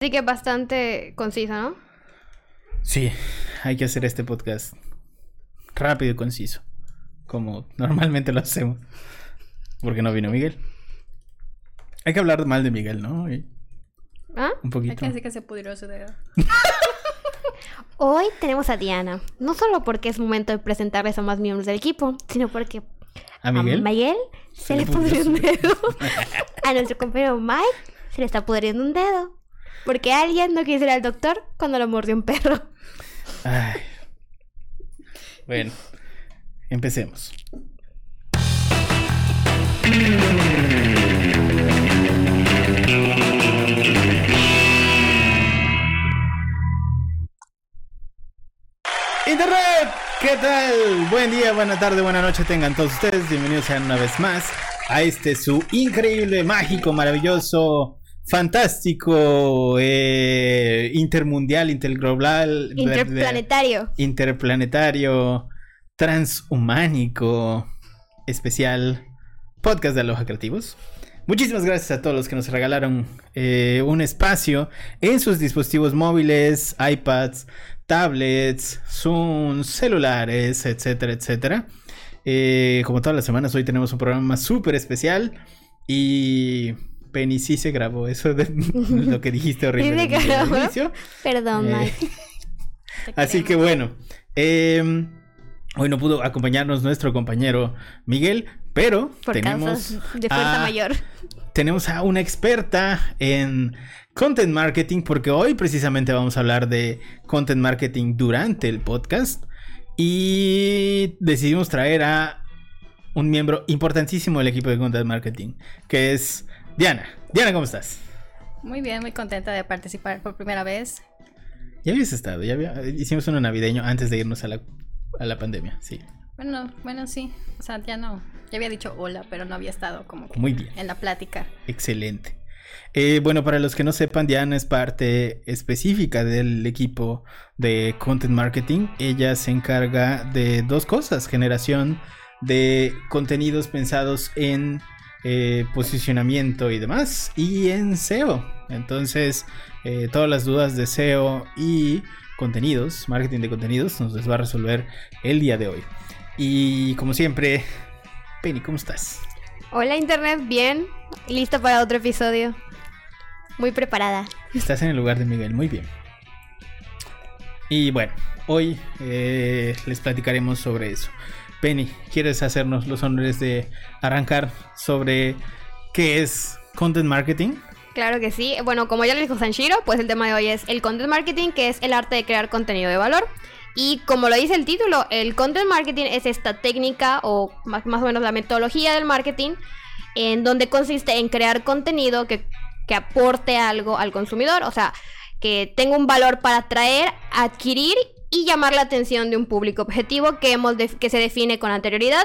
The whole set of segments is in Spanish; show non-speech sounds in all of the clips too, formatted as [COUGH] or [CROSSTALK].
Así que bastante conciso, ¿no? Sí, hay que hacer este podcast rápido y conciso, como normalmente lo hacemos. Porque no vino Miguel. Hay que hablar mal de Miguel, ¿no? Y ¿Ah? un Hay poquito. que decir que se pudrió su dedo. Hoy tenemos a Diana. No solo porque es momento de presentarles a más miembros del equipo, sino porque ¿A Miguel? a Miguel se, le pudrió un dedo. [LAUGHS] a nuestro compañero Mike se le está pudriendo un dedo. Porque alguien no quiso ir al doctor cuando lo mordió un perro. Ay. Bueno, empecemos. Internet, ¿qué tal? Buen día, buena tarde, buena noche tengan todos ustedes. Bienvenidos sean una vez más a este su increíble, mágico, maravilloso, fantástico, eh, intermundial, interglobal, Interplanetario. interplanetario, transhumánico, especial podcast de Aloha Creativos. Muchísimas gracias a todos los que nos regalaron eh, un espacio en sus dispositivos móviles, iPads, tablets, Zoom, celulares, etcétera, etcétera. Eh, como todas las semanas, hoy tenemos un programa súper especial y Penny sí se grabó eso de [LAUGHS] lo que dijiste horrible Sí al inicio. Perdón, Eh, Mike. [LAUGHS] Así que bueno, eh, hoy no pudo acompañarnos nuestro compañero Miguel, pero Por tenemos, causas de fuerza a, mayor. tenemos a una experta en content marketing, porque hoy precisamente vamos a hablar de content marketing durante el podcast y decidimos traer a un miembro importantísimo del equipo de content marketing, que es Diana. Diana, ¿cómo estás? Muy bien, muy contenta de participar por primera vez. Ya habías estado, ya había- hicimos uno navideño antes de irnos a la, a la pandemia, sí. Bueno, bueno, sí. O sea, ya no. Ya había dicho hola, pero no había estado como que Muy bien. en la plática. Excelente. Eh, bueno, para los que no sepan, Diana es parte específica del equipo de Content Marketing. Ella se encarga de dos cosas, generación de contenidos pensados en eh, posicionamiento y demás, y en SEO. Entonces, eh, todas las dudas de SEO y contenidos, marketing de contenidos, nos las va a resolver el día de hoy. Y como siempre, Penny, ¿cómo estás? Hola, Internet. Bien. Lista para otro episodio. Muy preparada. Estás en el lugar de Miguel, muy bien. Y bueno, hoy eh, les platicaremos sobre eso. Penny, ¿quieres hacernos los honores de arrancar sobre qué es content marketing? Claro que sí. Bueno, como ya lo dijo Sanshiro, pues el tema de hoy es el content marketing, que es el arte de crear contenido de valor. Y como lo dice el título, el content marketing es esta técnica o más, más o menos la metodología del marketing en donde consiste en crear contenido que, que aporte algo al consumidor, o sea, que tenga un valor para atraer, adquirir y llamar la atención de un público objetivo que, hemos que se define con anterioridad.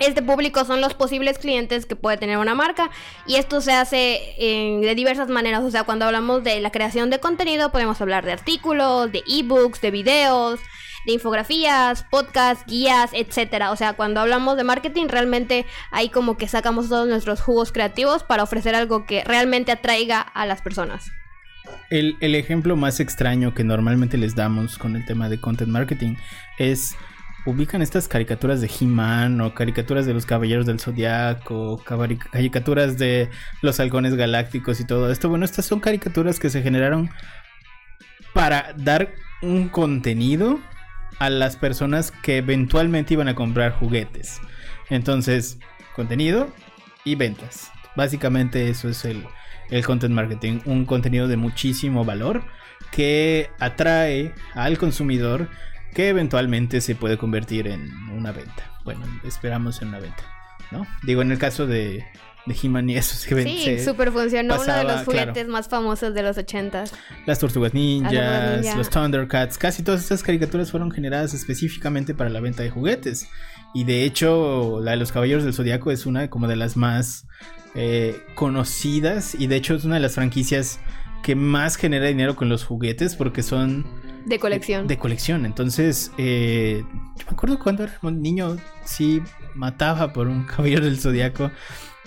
Este público son los posibles clientes que puede tener una marca y esto se hace eh, de diversas maneras. O sea, cuando hablamos de la creación de contenido podemos hablar de artículos, de ebooks, de videos, de infografías, podcasts, guías, etcétera. O sea, cuando hablamos de marketing realmente ahí como que sacamos todos nuestros jugos creativos para ofrecer algo que realmente atraiga a las personas. El, ejemplo más extraño que normalmente les damos con el tema de content marketing es ubican estas caricaturas de He-Man o caricaturas de los Caballeros del Zodiaco, caricaturas de los halcones galácticos y todo esto. Bueno, estas son caricaturas que se generaron para dar un contenido a las personas que eventualmente iban a comprar juguetes. Entonces, contenido y ventas. Básicamente eso es el, el content marketing, un contenido de muchísimo valor que atrae al consumidor que eventualmente se puede convertir en una venta. Bueno, esperamos en una venta, ¿no? Digo, en el caso de, de He-Man y esos que Sí, súper funcionó. Uno de los juguetes claro. más famosos de los ochentas. las Tortugas Ninjas, Ninja. los Thundercats, casi todas estas caricaturas fueron generadas específicamente para la venta de juguetes. Y de hecho, la de los Caballeros del Zodiaco es una como de las más eh, conocidas. Y de hecho es una de las franquicias que más genera dinero con los juguetes porque son De colección. de colección. Entonces, eh, yo me acuerdo cuando era un niño, sí, mataba por un [LAUGHS] caballero del zodiaco.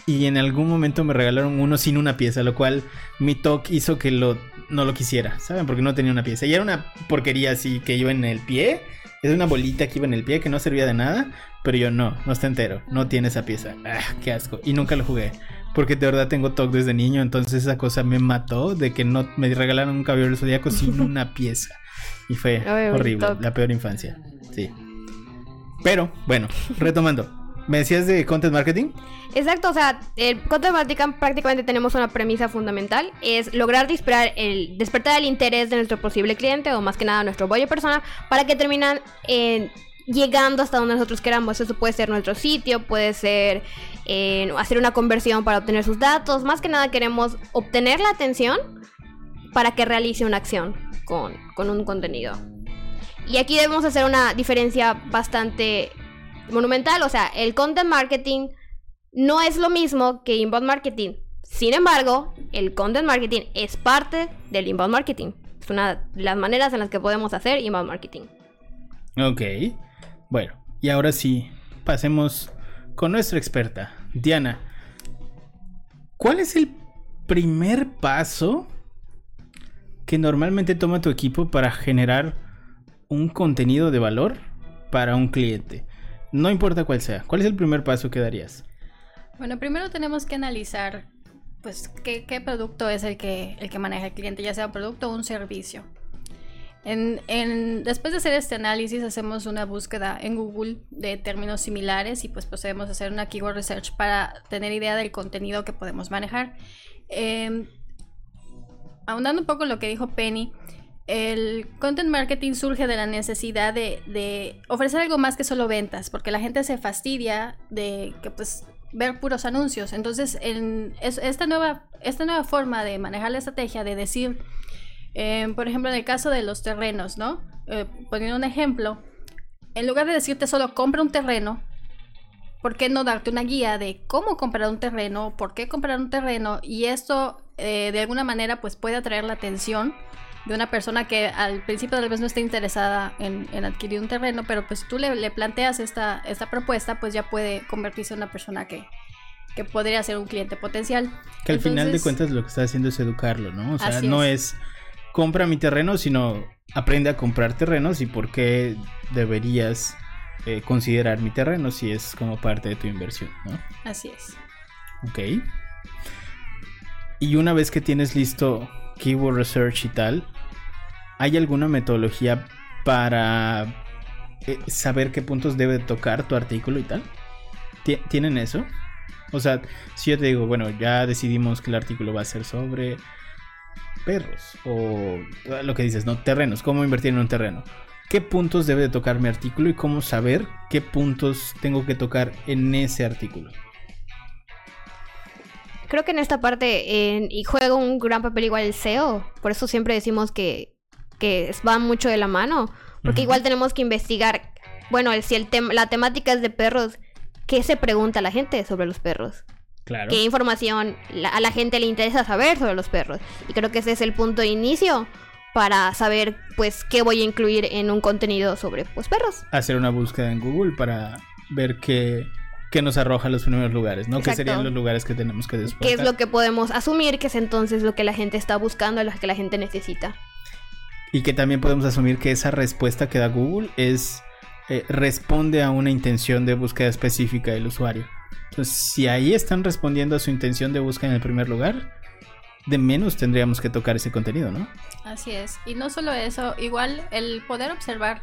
Y en algún momento me regalaron uno sin una pieza, lo cual mi talk hizo que lo, no lo quisiera, ¿saben? Porque no tenía una pieza. Y era una porquería así que iba en el pie. Es una bolita que iba en el pie que no servía de nada. Pero yo no, no está entero. No tiene esa pieza. Ah, qué asco. Y nunca lo jugué. Porque de verdad tengo TOC desde niño. Entonces esa cosa me mató de que no me regalaron un caballero del zodiaco sin [LAUGHS] una pieza. Y fue Ay, horrible. La peor infancia. Sí. Pero, bueno, retomando. ¿Me decías de content marketing? Exacto, o sea, el Content Marketing prácticamente tenemos una premisa fundamental, es lograr despertar el, despertar el interés de nuestro posible cliente o más que nada nuestro buyer persona para que terminan eh, llegando hasta donde nosotros queramos. Eso puede ser nuestro sitio, puede ser eh, hacer una conversión para obtener sus datos. Más que nada queremos obtener la atención para que realice una acción con, con un contenido. Y aquí debemos hacer una diferencia bastante monumental. O sea, el content marketing no es lo mismo que inbound marketing. Sin embargo, el content marketing es parte del inbound marketing. Es una de las maneras en las que podemos hacer inbound marketing. Ok. Bueno, y ahora sí, pasemos con nuestra experta, Diana. ¿Cuál es el primer paso que normalmente toma tu equipo para generar un contenido de valor para un cliente? No importa cuál sea. ¿Cuál es el primer paso que darías? Bueno, primero tenemos que analizar pues qué, producto es el que, el que maneja el cliente, ya sea un producto o un servicio. Después de hacer este análisis hacemos una búsqueda en Google de términos similares y pues procedemos a hacer una keyword research para tener idea del contenido que podemos manejar. Eh, ahondando un poco en lo que dijo Penny, el content marketing surge de la necesidad de, de ofrecer algo más que solo ventas, porque la gente se fastidia de que pues ver puros anuncios. Entonces, en, es- esta, nueva, esta nueva forma de manejar la estrategia, de decir, eh, por ejemplo, en el caso de los terrenos, ¿no? Eh, poniendo un ejemplo, en lugar de decirte solo compra un terreno, ¿por qué no darte una guía de cómo comprar un terreno, por qué comprar un terreno? Y esto eh, de alguna manera pues puede atraer la atención de una persona que al principio tal vez no esté interesada en, en adquirir un terreno, pero pues tú le, le planteas esta, esta propuesta, pues ya puede convertirse en una persona que, que podría ser un cliente potencial. Que al final de cuentas lo que está haciendo es educarlo, ¿no? O sea, no es. es compra mi terreno, sino aprende a comprar terrenos y por qué deberías eh, considerar mi terreno si es como parte de tu inversión, ¿no? Así es. Ok. Y una vez que tienes listo keyword research y tal, ¿hay alguna metodología para eh, saber qué puntos debe tocar tu artículo y tal? ¿Tie- ¿Tienen eso? O sea, si yo te digo, bueno, ya decidimos que el artículo va a ser sobre perros o eh, lo que dices, ¿no? Terrenos, cómo invertir en un terreno. ¿Qué puntos debe de tocar mi artículo y cómo saber qué puntos tengo que tocar en ese artículo? Creo que en esta parte, y juega un gran papel igual el SEO, por eso siempre decimos que, que va mucho de la mano, porque igual tenemos que investigar, bueno, el- si el tem- la temática es de perros, ¿qué se pregunta la gente sobre los perros? Claro. ¿Qué información la- a la gente le interesa saber sobre los perros? Y creo que ese es el punto de inicio para saber, pues, qué voy a incluir en un contenido sobre, pues, perros. hacer una búsqueda en Google para ver qué, qué nos arroja los primeros lugares, ¿no? ¿Qué Exacto. serían los lugares que tenemos que después? ¿Qué es lo que podemos asumir que es entonces lo que la gente está buscando, lo que la gente necesita? Y que también podemos asumir que esa respuesta que da Google es eh, responde a una intención de búsqueda específica del usuario. Entonces, si ahí están respondiendo a su intención de búsqueda en el primer lugar, de menos tendríamos que tocar ese contenido, ¿no? Así es. Y no solo eso, igual el poder observar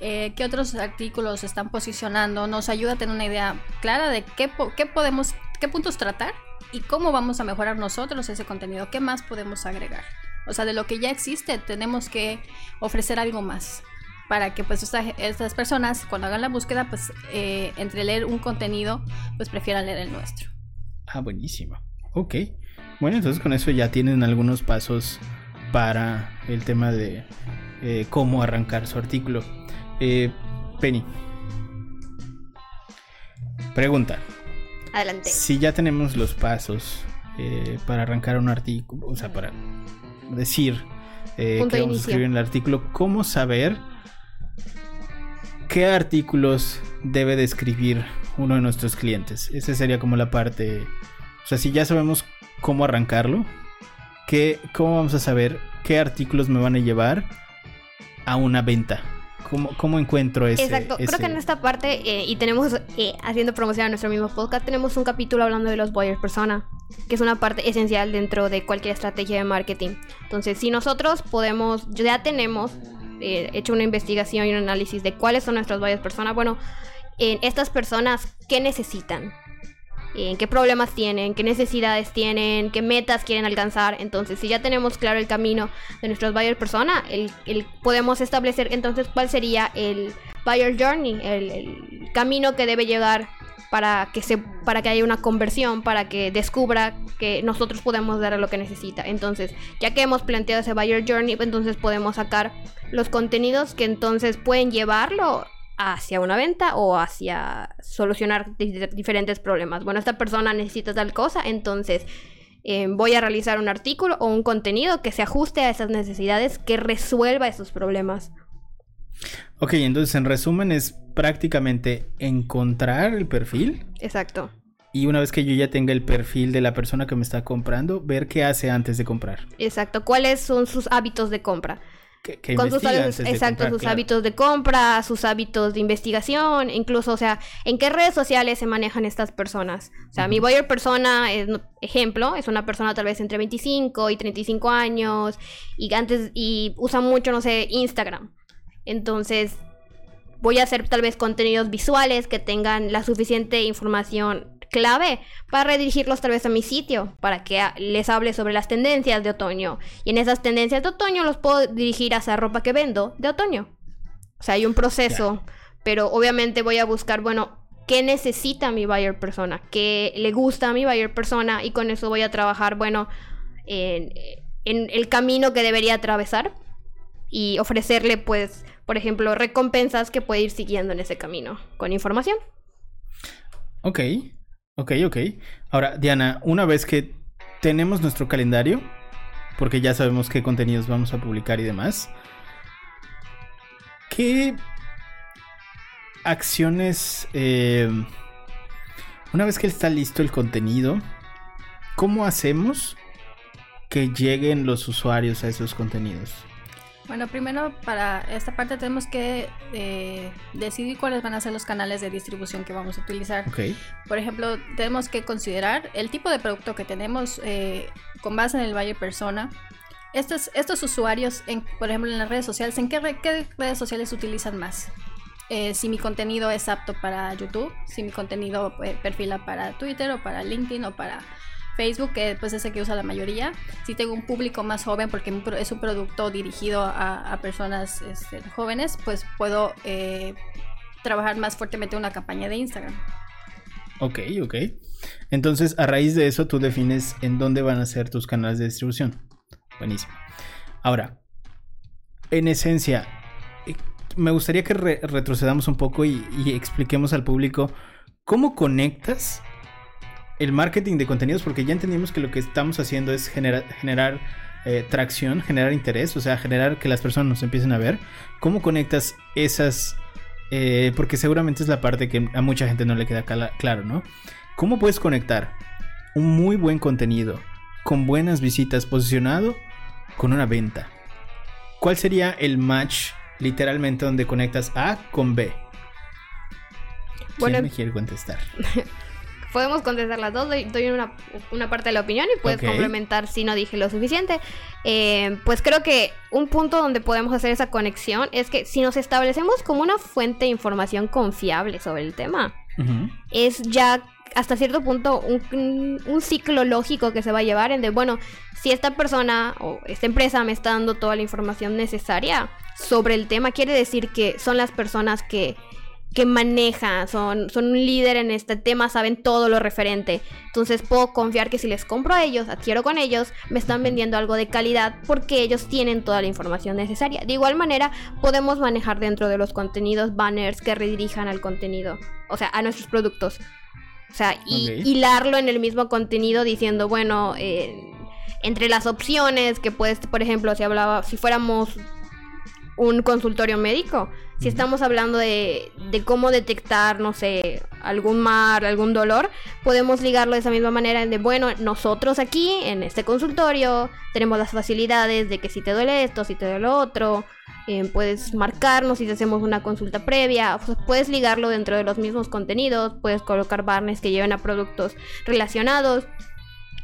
eh, qué otros artículos están posicionando nos ayuda a tener una idea clara de qué, po- qué podemos, qué puntos tratar y cómo vamos a mejorar nosotros ese contenido, qué más podemos agregar. O sea, de lo que ya existe tenemos que ofrecer algo más para que pues esta- estas personas cuando hagan la búsqueda pues eh, entre leer un contenido pues prefieran leer el nuestro. Ah, buenísimo. Ok. Bueno, entonces con eso ya tienen algunos pasos para el tema de eh, cómo arrancar su artículo. Eh, Penny. Pregunta. Adelante. Si ya tenemos los pasos eh, para arrancar un artículo, o sea, para decir eh, que vamos a escribir en el artículo, ¿cómo saber qué artículos debe de escribir uno de nuestros clientes. Esa sería como la parte... O sea, si ya sabemos cómo arrancarlo, ¿qué, ¿cómo vamos a saber qué artículos me van a llevar a una venta? ¿Cómo, cómo encuentro ese? Exacto, creo que en esta parte, eh, y tenemos, eh, haciendo promoción a nuestro mismo podcast, tenemos un capítulo hablando de los buyers persona, que es una parte esencial dentro de cualquier estrategia de marketing. Entonces, si nosotros podemos, ya tenemos eh, hecho una investigación y un análisis de cuáles son nuestros buyers persona, bueno, en estas personas, ¿qué necesitan? En qué problemas tienen, qué necesidades tienen, qué metas quieren alcanzar. Entonces, si ya tenemos claro el camino de nuestros buyer persona, el, podemos establecer entonces cuál sería el buyer journey, el, camino que debe llegar para que se para que haya una conversión, para que descubra que nosotros podemos darle lo que necesita. Entonces, ya que hemos planteado ese buyer journey, entonces podemos sacar los contenidos que entonces pueden llevarlo hacia una venta o hacia solucionar diferentes problemas. Bueno, esta persona necesita tal cosa, entonces eh, voy a realizar un artículo o un contenido que se ajuste a esas necesidades, que resuelva esos problemas. Ok, entonces en resumen es prácticamente encontrar el perfil. Exacto. Y una vez que yo ya tenga el perfil de la persona que me está comprando, ver qué hace antes de comprar. Exacto, cuáles son sus hábitos de compra con sus exacto, sus hábitos de compra, sus hábitos de investigación, incluso, o sea, en qué redes sociales se manejan estas personas. O sea, mi buyer persona, es, ejemplo, es una persona tal vez entre 25 y 35 años y antes y usa mucho, no sé, Instagram. Entonces, voy a hacer tal vez contenidos visuales que tengan la suficiente información clave para redirigirlos tal vez a mi sitio, para que les hable sobre las tendencias de otoño. Y en esas tendencias de otoño los puedo dirigir hacia ropa que vendo de otoño. O sea, hay un proceso, pero obviamente voy a buscar, bueno, qué necesita mi buyer persona, qué le gusta a mi buyer persona y con eso voy a trabajar, bueno, en, en el camino que debería atravesar y ofrecerle, pues, por ejemplo, recompensas que puede ir siguiendo en ese camino con información. Ok, Ok, ok. Ahora, Diana, una vez que tenemos nuestro calendario, porque ya sabemos qué contenidos vamos a publicar y demás, ¿qué acciones... Eh, una vez que está listo el contenido, ¿cómo hacemos que lleguen los usuarios a esos contenidos? Bueno, primero para esta parte tenemos que eh, decidir cuáles van a ser los canales de distribución que vamos a utilizar. Por ejemplo, tenemos que considerar el tipo de producto que tenemos eh, con base en el buyer persona. Estos, estos usuarios, en, por ejemplo, en las redes sociales, ¿en qué, redes sociales utilizan más? Eh, si mi contenido es apto para YouTube, si mi contenido perfila para Twitter o para LinkedIn o para Facebook, que pues es el que usa la mayoría. Si tengo un público más joven, porque es un producto dirigido a, personas este, jóvenes, pues puedo eh, trabajar más fuertemente una campaña de Instagram. Ok, ok. Entonces, a raíz de eso, tú defines en dónde van a ser tus canales de distribución. Buenísimo. Ahora, en esencia, eh, me gustaría que retrocedamos un poco y expliquemos al público cómo conectas el marketing de contenidos, porque ya entendimos que lo que estamos haciendo es generar eh, tracción, generar interés, o sea, generar que las personas nos empiecen a ver. ¿Cómo conectas esas? Eh, porque seguramente es la parte que a mucha gente no le queda claro, ¿no? ¿Cómo puedes conectar un muy buen contenido con buenas visitas posicionado con una venta? ¿Cuál sería el match literalmente donde conectas A con B? ¿Quién bueno, me quiere contestar? [LAUGHS] podemos contestar las dos, doy, una, parte de la opinión y puedes complementar si no dije lo suficiente. Eh, pues creo que un punto donde podemos hacer esa conexión es que si nos establecemos como una fuente de información confiable sobre el tema, es ya hasta cierto punto un, un, ciclo lógico que se va a llevar en de, bueno, si esta persona o esta empresa me está dando toda la información necesaria sobre el tema, quiere decir que son las personas que que maneja, son, son un líder en este tema, saben todo lo referente. Entonces puedo confiar que si les compro a ellos, adquiero con ellos, me están vendiendo algo de calidad porque ellos tienen toda la información necesaria. De igual manera, podemos manejar dentro de los contenidos banners que redirijan al contenido, o sea, a nuestros productos. O sea, y hilarlo en el mismo contenido diciendo, bueno, eh, entre las opciones que puedes, por ejemplo, si hablaba, si fuéramos un consultorio médico. Si estamos hablando de, de, cómo detectar, no sé, algún mal, algún dolor, podemos ligarlo de esa misma manera de, bueno, nosotros aquí en este consultorio tenemos las facilidades de que si te duele esto, si te duele lo otro, eh, puedes marcarnos si hacemos una consulta previa, puedes ligarlo dentro de los mismos contenidos, puedes colocar barnes que lleven a productos relacionados,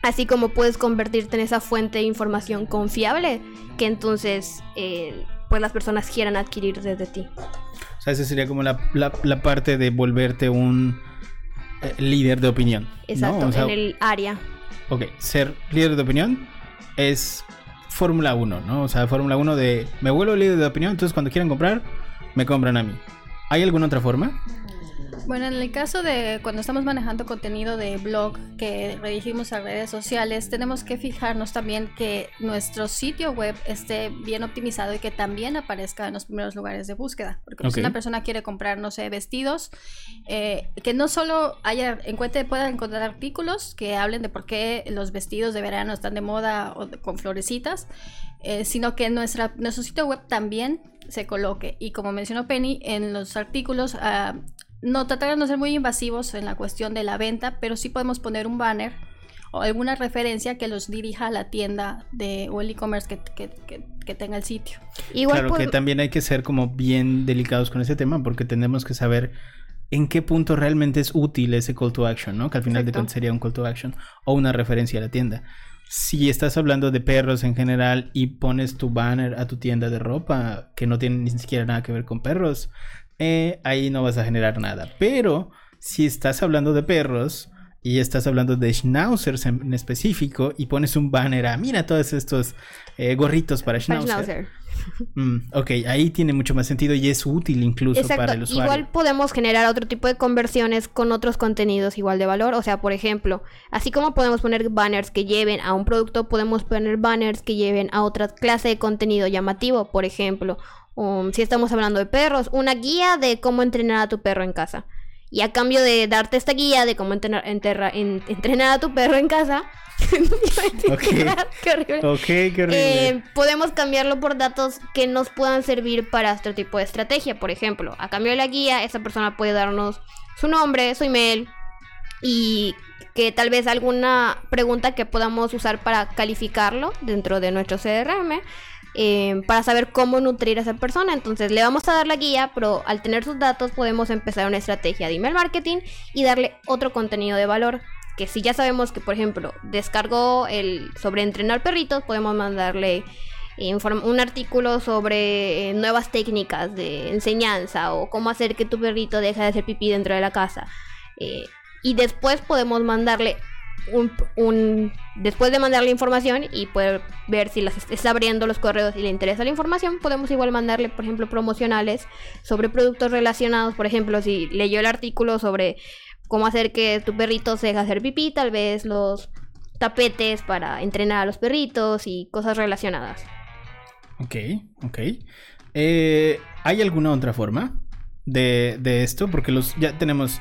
así como puedes convertirte en esa fuente de información confiable que entonces eh, pues las personas quieran adquirir desde ti. O sea, esa sería como la, parte de volverte un eh, líder de opinión. Exacto, en el área. Ok, ser líder de opinión es Fórmula 1, ¿no? O sea, Fórmula 1 de me vuelvo líder de opinión, entonces cuando quieran comprar, me compran a mí. ¿Hay alguna otra forma? Bueno, en el caso de cuando estamos manejando contenido de blog que redirigimos a redes sociales, tenemos que fijarnos también que nuestro sitio web esté bien optimizado y que también aparezca en los primeros lugares de búsqueda. Porque si una persona quiere comprar, no sé, vestidos, eh, que no solo haya, encuentre, pueda encontrar artículos que hablen de por qué los vestidos de verano están de moda o con florecitas, eh, sino que nuestra, nuestro sitio web también se coloque. Y como mencionó Penny, en los artículos uh, no tratar de no ser muy invasivos en la cuestión de la venta, pero sí podemos poner un banner o alguna referencia que los dirija a la tienda de o el e-commerce que, tenga el sitio. Igual claro que también hay que ser como bien delicados con ese tema porque tenemos que saber en qué punto realmente es útil ese call to action, ¿no? Que al final de cuentas sería un call to action o una referencia a la tienda. Si estás hablando de perros en general y pones tu banner a tu tienda de ropa que no tiene ni siquiera nada que ver con perros, eh, ahí no vas a generar nada. Pero si estás hablando de perros y estás hablando de schnauzers en, específico y pones un banner a mira todos estos eh, gorritos para schnauzer. Mm, ok, ahí tiene mucho más sentido y es útil incluso para el usuario. Igual podemos generar otro tipo de conversiones con otros contenidos igual de valor. O sea, por ejemplo, así como podemos poner banners que lleven a un producto, podemos poner banners que lleven a otra clase de contenido llamativo. Por ejemplo, Um, si estamos hablando de perros, una guía de cómo entrenar a tu perro en casa. Y a cambio de darte esta guía de cómo entrenar, entrenar a tu perro en casa, [LAUGHS] okay. qué horrible. Eh, podemos cambiarlo por datos que nos puedan servir para este tipo de estrategia. Por ejemplo, a cambio de la guía, esa persona puede darnos su nombre, su email y que tal vez alguna pregunta que podamos usar para calificarlo dentro de nuestro CRM eh, para saber cómo nutrir a esa persona. Entonces le vamos a dar la guía, pero al tener sus datos podemos empezar una estrategia de email marketing y darle otro contenido de valor. Que si ya sabemos que, por ejemplo, descargó el sobre entrenar perritos, podemos mandarle un artículo sobre eh, nuevas técnicas de enseñanza o cómo hacer que tu perrito deje de hacer pipí dentro de la casa. Eh, y después podemos mandarle un, después de mandarle información y poder ver si las está abriendo los correos y le interesa la información, podemos igual mandarle, por ejemplo, promocionales sobre productos relacionados. Por ejemplo, si leyó el artículo sobre cómo hacer que tu perrito se deje hacer pipí, tal vez los tapetes para entrenar a los perritos y cosas relacionadas. Ok, ok. Eh, ¿Hay alguna otra forma de, de esto? Porque los ya tenemos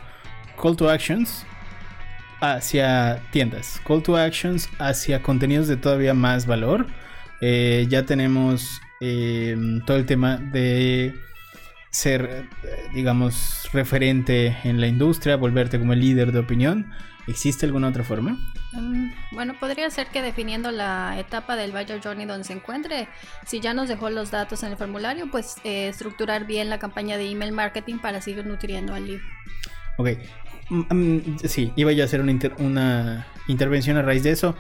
call to actions, hacia tiendas, call to actions hacia contenidos de todavía más valor. Eh, ya tenemos eh, todo el tema de ser, digamos, referente en la industria, volverte como el líder de opinión. ¿Existe alguna otra forma? Mm, bueno, podría ser que definiendo la etapa del Buyer Journey donde se encuentre, si ya nos dejó los datos en el formulario, pues eh, estructurar bien la campaña de email marketing para seguir nutriendo al lead. Ok, Mm, mm, sí, iba a hacer una, intervención a raíz de eso.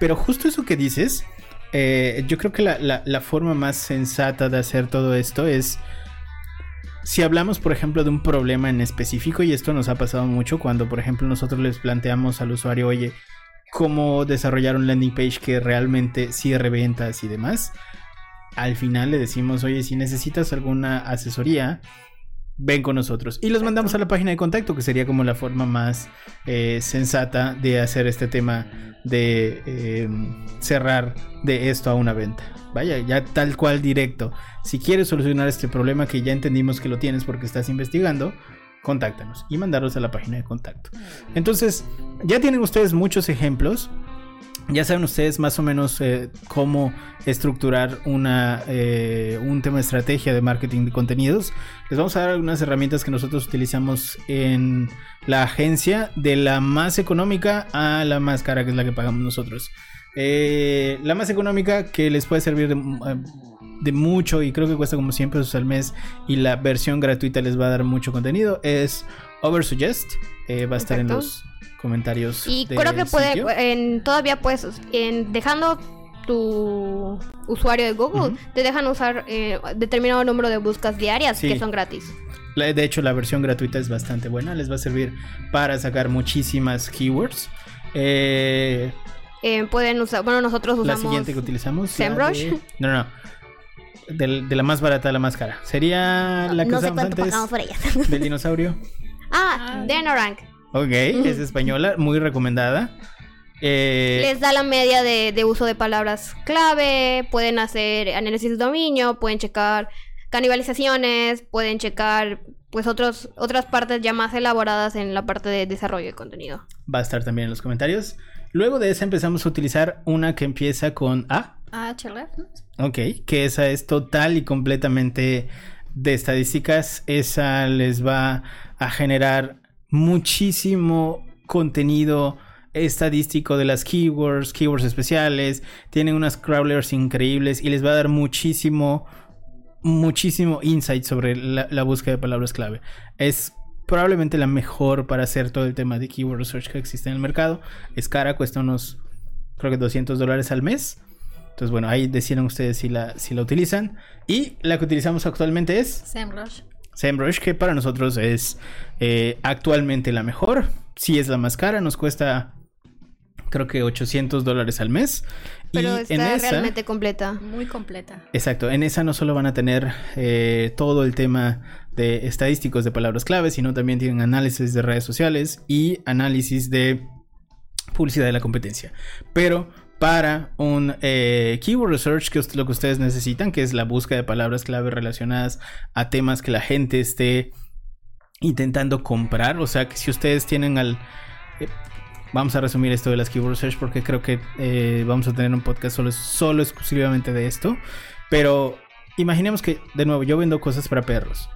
Pero justo eso que dices, eh, yo creo que la, forma más sensata de hacer todo esto es si hablamos, por ejemplo, de un problema en específico, y esto nos ha pasado mucho cuando, por ejemplo, nosotros les planteamos al usuario, oye, cómo desarrollar un landing page que realmente cierre ventas y demás. Al final le decimos, oye, si necesitas alguna asesoría, ven con nosotros. Y los mandamos a la página de contacto, que sería como la forma más eh, sensata de hacer este tema de eh, cerrar de esto a una venta. Vaya, ya tal cual directo. Si quieres solucionar este problema que ya entendimos que lo tienes porque estás investigando, contáctanos y mandarlos a la página de contacto. Entonces, ya tienen ustedes muchos ejemplos Ya saben ustedes más o menos eh, cómo estructurar una, eh, un tema de estrategia de marketing de contenidos. Les vamos a dar algunas herramientas que nosotros utilizamos en la agencia, de la más económica a la más cara, que es la que pagamos nosotros. Eh, la más económica que les puede servir de, de, mucho y creo que cuesta como 100 pesos al mes y la versión gratuita les va a dar mucho contenido es Oversuggest. va a estar en los comentarios. Y creo que puede, en, todavía puedes, en, dejando tu usuario de Google, te dejan usar eh, determinado número de buscas diarias que son gratis. De hecho, la versión gratuita es bastante buena, les va a servir para sacar muchísimas keywords. Eh, eh, pueden usar, bueno, nosotros usamos. La siguiente que utilizamos. SEMrush. no, no. De, la más barata a la más cara. Sería la que no usamos antes. Por. Del dinosaurio. [LAUGHS] Ah, Denorank. Ok, es española, muy recomendada. Eh, Les da la media de, uso de palabras clave, pueden hacer análisis de dominio, pueden checar canibalizaciones, pueden checar pues otros, otras partes ya más elaboradas en la parte de desarrollo de contenido. Va a estar también en los comentarios. Luego de esa empezamos a utilizar una que empieza con A. HLF. Ok, que esa es total y completamente de estadísticas. Esa les va a generar muchísimo contenido estadístico de las keywords, keywords especiales, tienen unas crawlers increíbles y les va a dar muchísimo, muchísimo insight sobre la, búsqueda de palabras clave. Es probablemente la mejor para hacer todo el tema de keyword research que existe en el mercado. Es cara, cuesta unos, creo que 200 dólares al mes. Entonces, bueno, ahí deciden ustedes si la, si la utilizan. Y la que utilizamos actualmente es... SEMrush. SEMrush, que para nosotros es eh, actualmente la mejor. Si es la más cara, nos cuesta creo que 800 dólares al mes. Pero y está en esa, realmente completa. Muy completa. Exacto. En esa no solo van a tener eh, todo el tema de estadísticos de palabras clave, sino también tienen análisis de redes sociales y análisis de publicidad de la competencia. Pero para un eh, keyword research, que es lo que ustedes necesitan, que es la búsqueda de palabras clave relacionadas a temas que la gente esté intentando comprar. O sea, que si ustedes tienen al... Eh, vamos a resumir esto de las keyword research porque creo que eh, vamos a tener un podcast solo, solo exclusivamente de esto. Pero imaginemos que, de nuevo, yo vendo cosas para perros.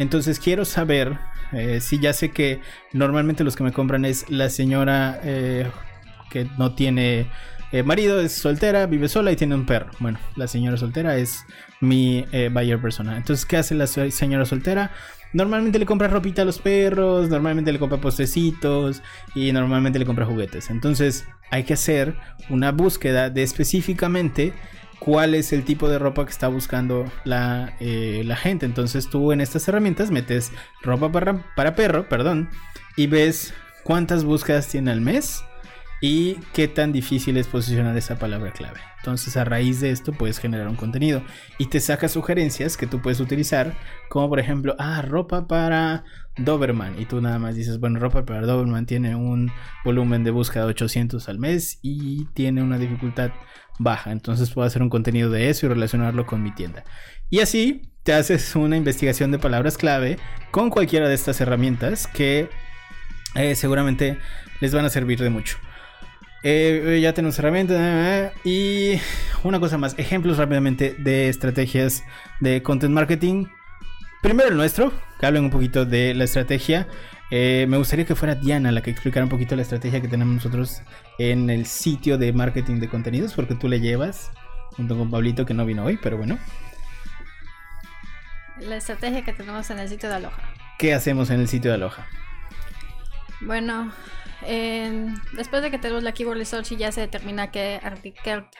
Entonces quiero saber si ya sé que normalmente los que me compran es la señora que no tiene eh, marido, es soltera, vive sola y tiene un perro. Bueno, la señora soltera es mi eh, buyer personal. Entonces, ¿qué hace la señora soltera? Normalmente le compra ropita a los perros, normalmente le compra postecitos y normalmente le compra juguetes. Entonces, hay que hacer una búsqueda de específicamente cuál es el tipo de ropa que está buscando la, eh, la gente. Entonces, tú en estas herramientas metes ropa para, para perro, perdón, y ves cuántas búsquedas tiene al mes y qué tan difícil es posicionar esa palabra clave. Entonces a raíz de esto puedes generar un contenido y te saca sugerencias que tú puedes utilizar, como por ejemplo, ah, ropa para Doberman. Y tú nada más dices, bueno, ropa para Doberman tiene un volumen de búsqueda de 800 al mes y tiene una dificultad baja. Entonces puedo hacer un contenido de eso y relacionarlo con mi tienda. Y así te haces una investigación de palabras clave con cualquiera de estas herramientas que eh, seguramente les van a servir de mucho. Eh, ya tenemos herramientas. Eh, y una cosa más, ejemplos rápidamente de estrategias de content marketing. Primero el nuestro, que hablen un poquito de la estrategia. Eh, me gustaría que fuera Diana la que explicara un poquito la estrategia que tenemos nosotros en el sitio de marketing de contenidos, porque tú le llevas, junto con Pablito que no vino hoy, pero bueno. La estrategia que tenemos en el sitio de Aloha. ¿Qué hacemos en el sitio de Aloha? Bueno, después de que tenemos la keyword research y ya se determina qué,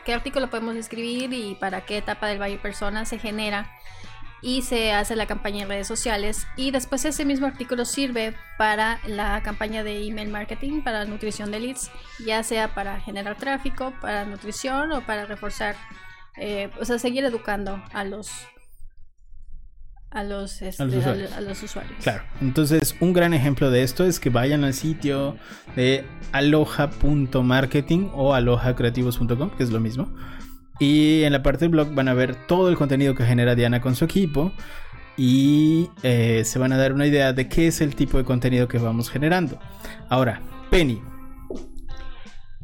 qué, artículo podemos escribir y para qué etapa del buyer persona se genera y se hace la campaña en redes sociales. Y después ese mismo artículo sirve para la campaña de email marketing para nutrición de leads ya sea para generar tráfico para nutrición o para reforzar eh, o sea seguir educando a los a los, este, a, los usuarios. Claro, entonces un gran ejemplo de esto es que vayan al sitio de aloha.marketing o alohacreativos.com, que es lo mismo. Y en la parte del blog van a ver todo el contenido que genera Diana con su equipo y eh, se van a dar una idea de qué es el tipo de contenido que vamos generando. Ahora, Penny,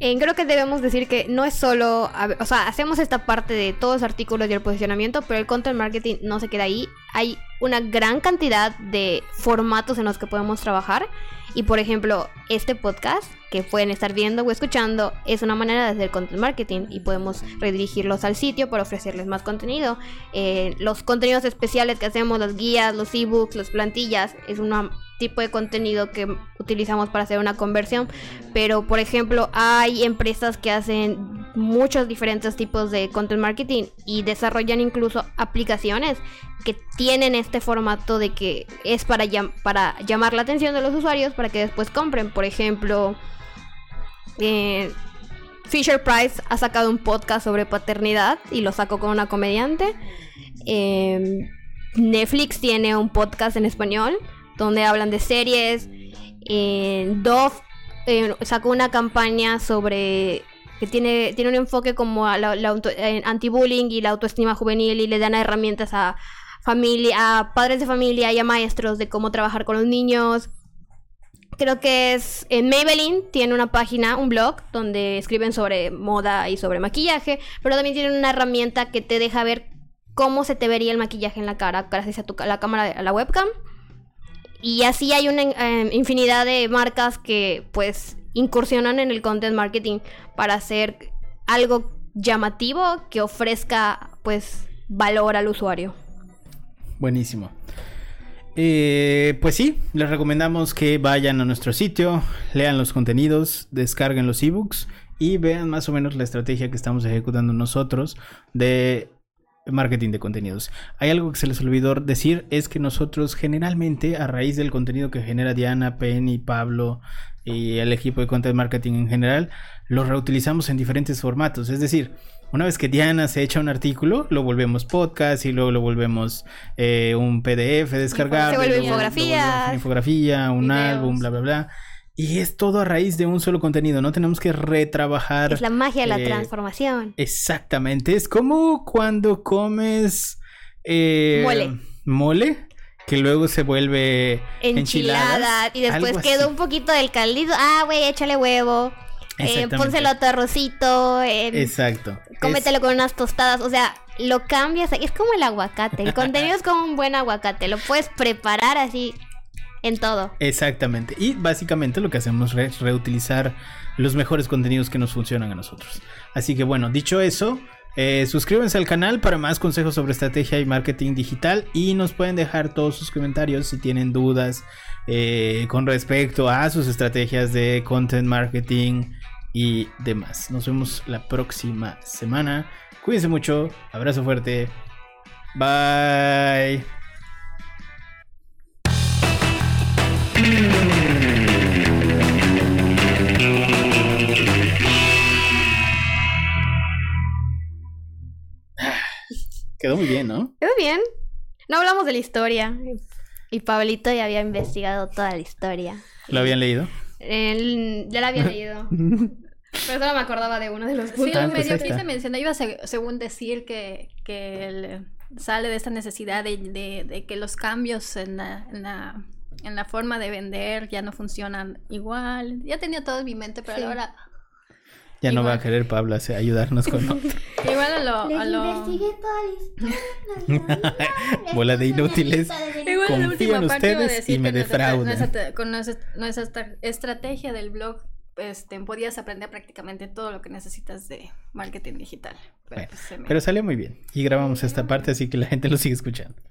Eh, creo que debemos decir que no es solo, o sea, hacemos esta parte de todos los artículos y el posicionamiento, pero el content marketing no se queda ahí. Hay una gran cantidad de formatos en los que podemos trabajar. Y por ejemplo, este podcast que pueden estar viendo o escuchando es una manera de hacer content marketing y podemos redirigirlos al sitio para ofrecerles más contenido. Eh, los contenidos especiales que hacemos, las guías, los ebooks, las plantillas, es una tipo de contenido que utilizamos para hacer una conversión. Pero, por ejemplo, hay empresas que hacen muchos diferentes tipos de content marketing y desarrollan incluso aplicaciones que tienen este formato de que es para, para llamar la atención de los usuarios para que después compren. Por ejemplo, eh, Fisher Price ha sacado un podcast sobre paternidad y lo sacó con una comediante. Eh, Netflix tiene un podcast en español donde hablan de series. Eh, Dove eh, sacó una campaña sobre que tiene, tiene un enfoque como la, eh, anti-bullying y la autoestima juvenil y le dan herramientas a familia, a padres de familia y a maestros de cómo trabajar con los niños. Creo que es en Maybelline tiene una página, un blog donde escriben sobre moda y sobre maquillaje, pero también tienen una herramienta que te deja ver cómo se te vería el maquillaje en la cara gracias a tu, la cámara, a la webcam. Y así hay una eh, infinidad de marcas que pues incursionan en el content marketing para hacer algo llamativo que ofrezca pues valor al usuario. Buenísimo. Eh, pues sí, les recomendamos que vayan a nuestro sitio, lean los contenidos, descarguen los ebooks y vean más o menos la estrategia que estamos ejecutando nosotros de marketing de contenidos. Hay algo que se les olvidó decir, es que nosotros generalmente a raíz del contenido que genera Diana, Penny, Pablo y el equipo de content marketing en general, lo reutilizamos en diferentes formatos. Es decir, una vez que Diana se echa un artículo, lo volvemos podcast y luego lo volvemos eh, un PDF descargable. Se vuelve infografía. Una infografía, un álbum, bla, bla, bla. Y es todo a raíz de un solo contenido, no tenemos que retrabajar. Es la magia de la eh, transformación. Exactamente, es como cuando comes eh, mole. Mole, que luego se vuelve enchilada. Y después quedó un poquito del caldito. Ah, güey, échale huevo. Eh, pónselo a tu arrocito. Exacto. Cómetelo con unas tostadas. O sea, lo cambias. Es como el aguacate. El contenido es como un buen aguacate. Lo puedes preparar así en todo. Exactamente. Y básicamente lo que hacemos es reutilizar los mejores contenidos que nos funcionan a nosotros. Así que bueno, dicho eso, eh, suscríbanse al canal para más consejos sobre estrategia y marketing digital y nos pueden dejar todos sus comentarios si tienen dudas eh, con respecto a sus estrategias de content marketing y demás. Nos vemos la próxima semana. Cuídense mucho. Abrazo fuerte. Bye. Quedó muy bien, ¿no? Quedó bien. No hablamos de la historia. Y Pablito ya había investigado toda la historia. ¿Lo habían leído? ya la había [LAUGHS] leído. Pero solo me acordaba de uno de los puntos. Sí, lo medio sí se menciona. Iba según decir que, que sale de esta necesidad de, que los cambios en la, en la, forma de vender ya no funcionan igual. Ya tenía todo en mi mente, pero ahora ya no va a querer Pablo ayudarnos con [LAUGHS] otro. Igual a lo... A lo... [LAUGHS] Bola de inútiles. Igual Confío ustedes y me defraudan. con nuestra, estrategia del blog este, podías aprender prácticamente todo lo que necesitas de marketing digital. Pero, pues, pero salió muy bien. Y grabamos esta parte, así que la gente lo sigue escuchando.